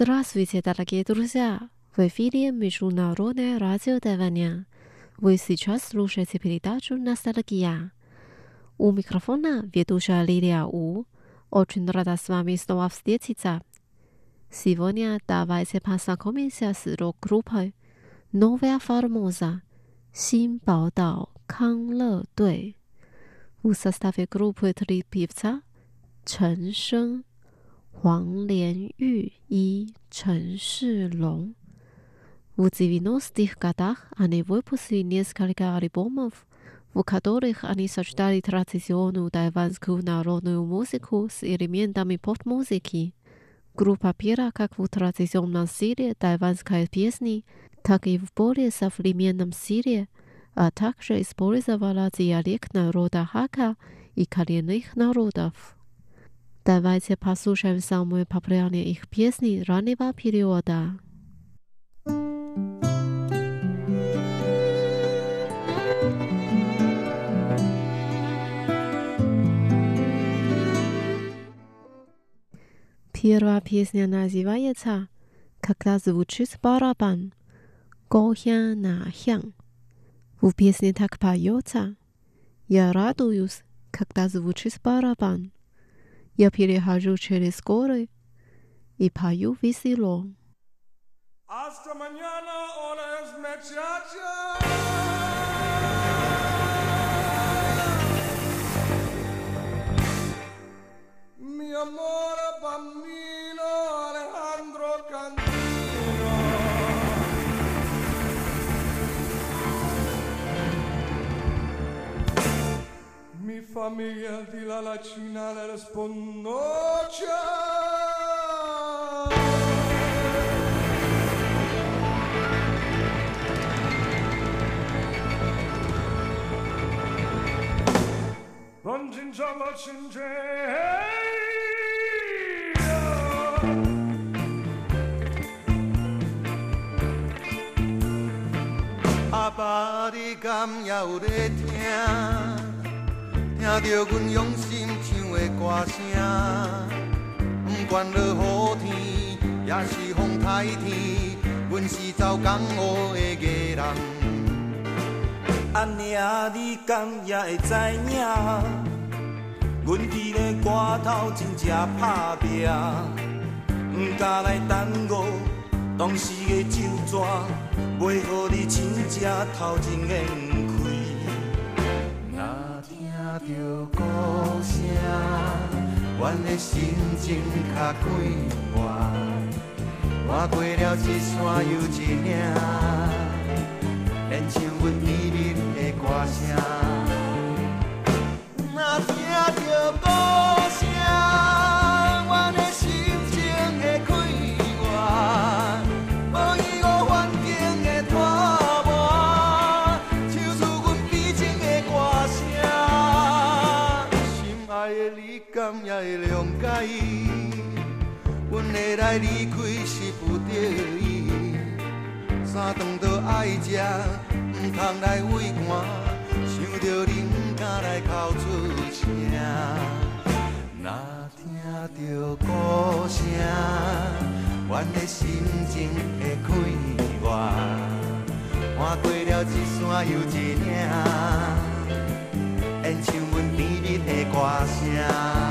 Здравствуйте, дорогие друзья! В эфире Международное радио Тайваня. Вы сейчас слушаете передачу «Ностальгия». У микрофона ведущая Лилия У. Очень рада с вами снова встретиться. Сегодня давайте познакомимся с рок-группой «Новая Формоза» Синбаодао Канлэ Дэй. В составе группы три певца Чен Шэн, 黄连玉и 陈世龙。В 90-х годах они выпустили несколько альбомов, в которых они сочетали традиционную тайванскую народную музыку с элементами поп-музыки. Группа пела как в традиционном стиле тайванской песни, так и в более современном стиле, а также использовала диалект народа хака и коренных народов. Давайте послушаем самые популярные их песни раннего периода. Первая песня называется «Когда звучит барабан» «Гохя на хян». В песне так поется «Я радуюсь, когда звучит барабан». Я перехожу через горы и пою весело. Hasta mañana, horas muchacha. Mi familia di la lacina le rispondoce. Non ginciamo 阿爸你敢也有咧听？听听着阮用心唱的歌声，不管落雨天，也是风台天，阮是走江湖的艺人。安尼啊，你敢也会知影？阮伫咧歌头真正打拼，不敢来耽误当时的酒泉，袂互你真正头前眼着歌声，阮的心情较快活，我过了一山又一岭，离开是不得已，三顿都爱食，毋通来畏寒，想着你毋敢来哭出声。若听着歌声，阮的心情会快活，换过了一山又一岭，演唱阮甜蜜的歌声。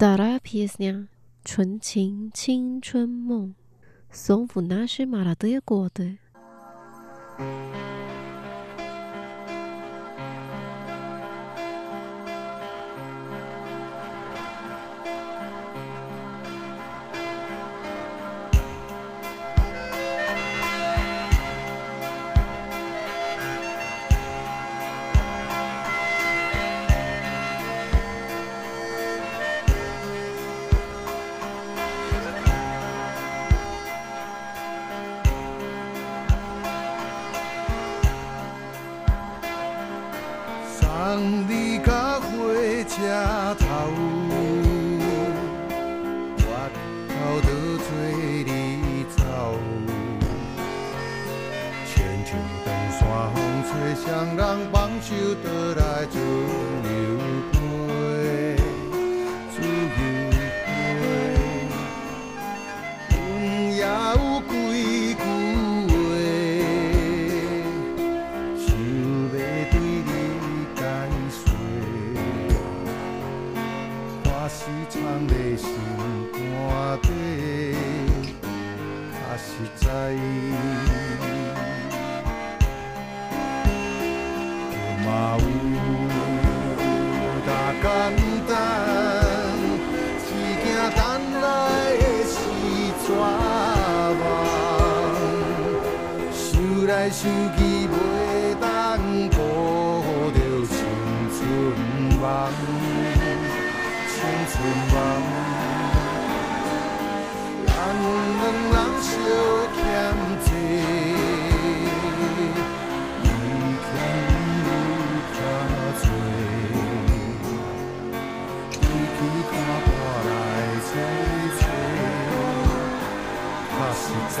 Stara 纯情青春梦，送福那些马拉的过的。送你到火车头，我偷偷找你走，亲像长山风吹，双人放手倒来自由。手机袂当抱着青春梦，青春梦，咱两人相欠债，一又加催，你看破来怎猜？怕是知。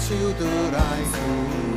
until the light.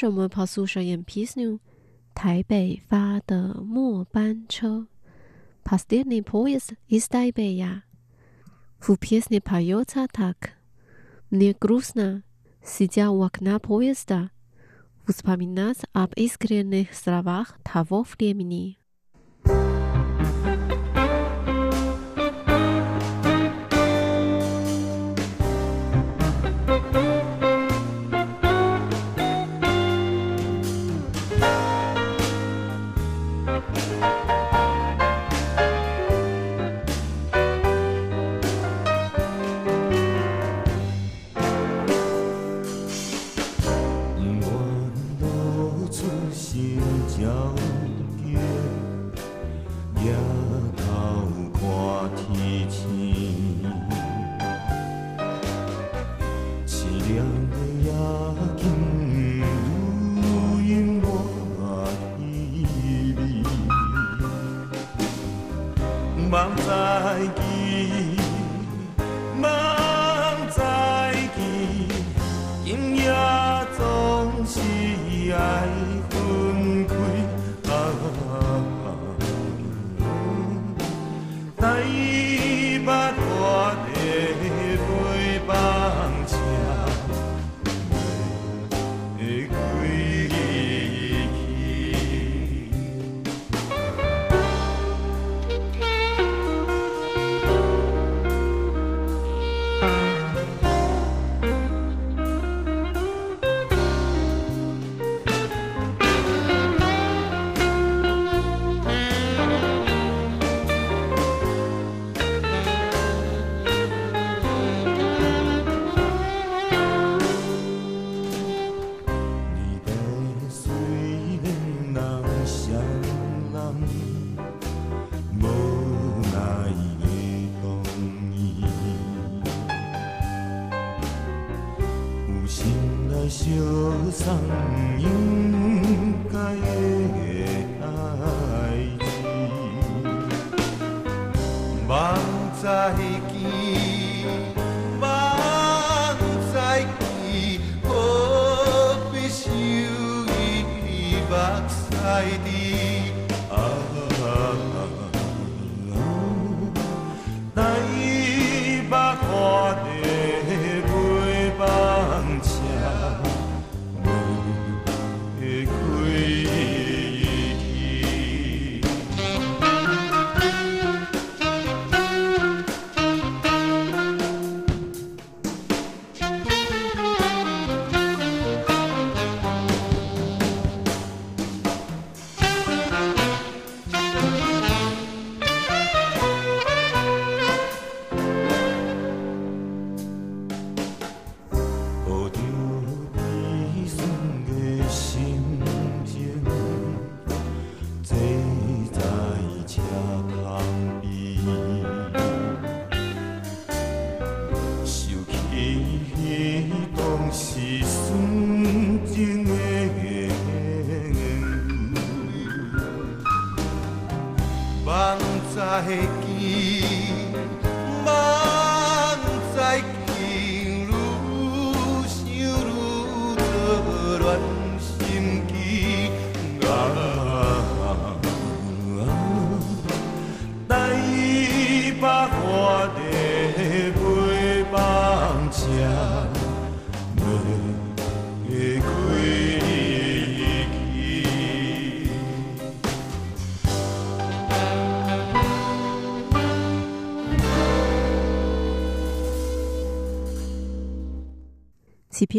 时我们跑宿舍演 Peace New，台北发的末班车，Pastirny поезд из Тайбэя. В песне поется так. Мне грустно, сидя у окна поезда, вспоминать об искренних словах того времени. 让你也轻轻柔柔软若伊人 I.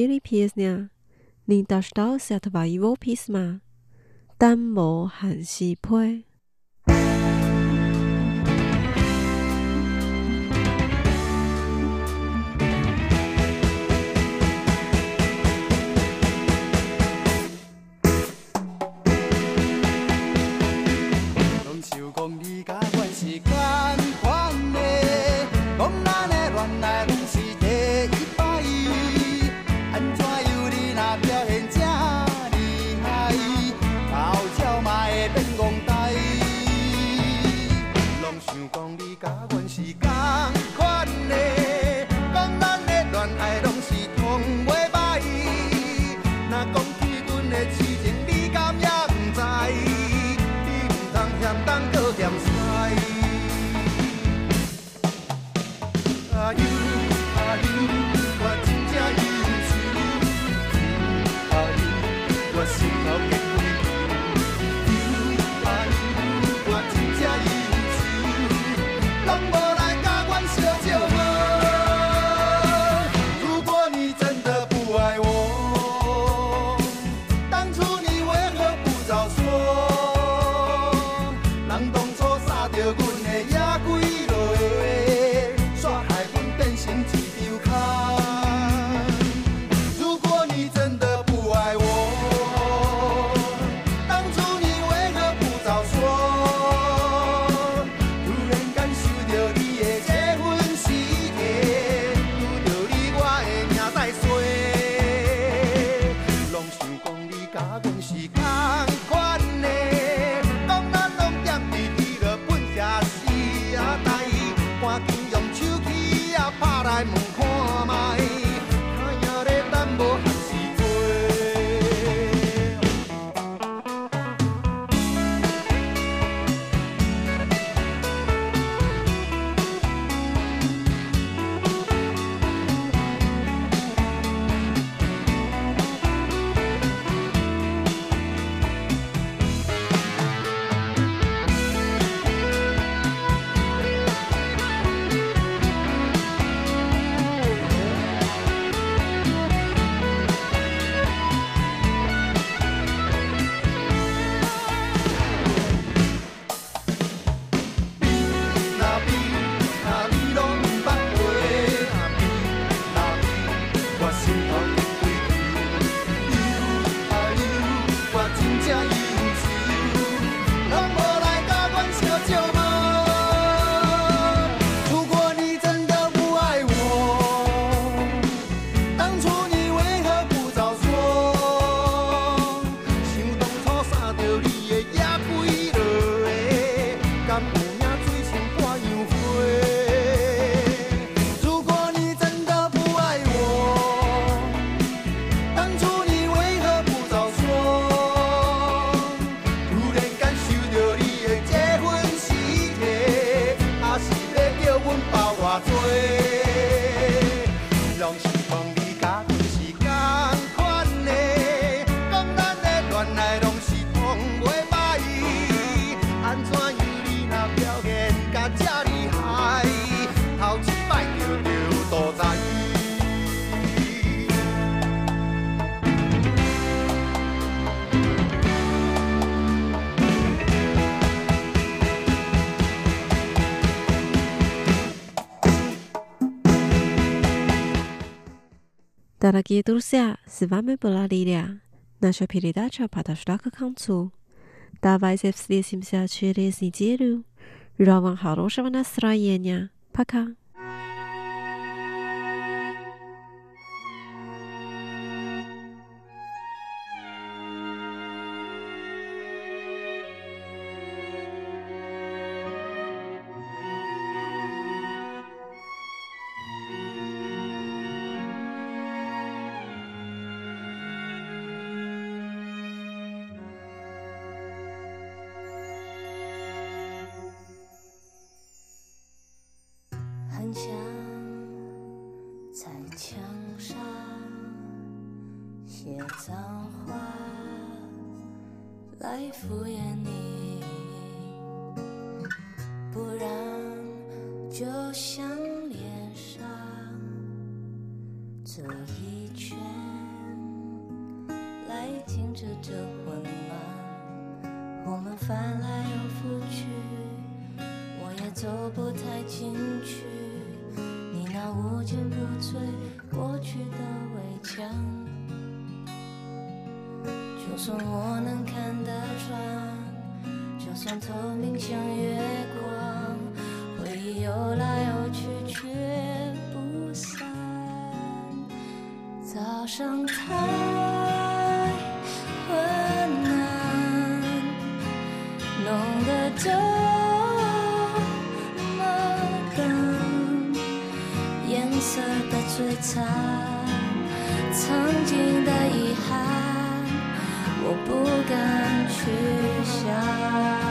Gili Piesnia, Ni Dashtau Satva Ivo Pisma, Dambo Hansi Pue. tan Дорогие друзья, с вами была Лилия. Наша передача подошла к концу. Давайте встретимся через неделю. Желаю вам хорошего настроения. Пока. 来敷衍你，不然就像脸上走一圈，来停止这混乱。我们翻来又覆去，我也走不太进去，你那无坚不摧过去的围墙。从我能看得穿，就算透明像月光，回忆游来游去，却不散。早上太温暖，弄得这么冷，颜色的摧残，曾经。不敢去想。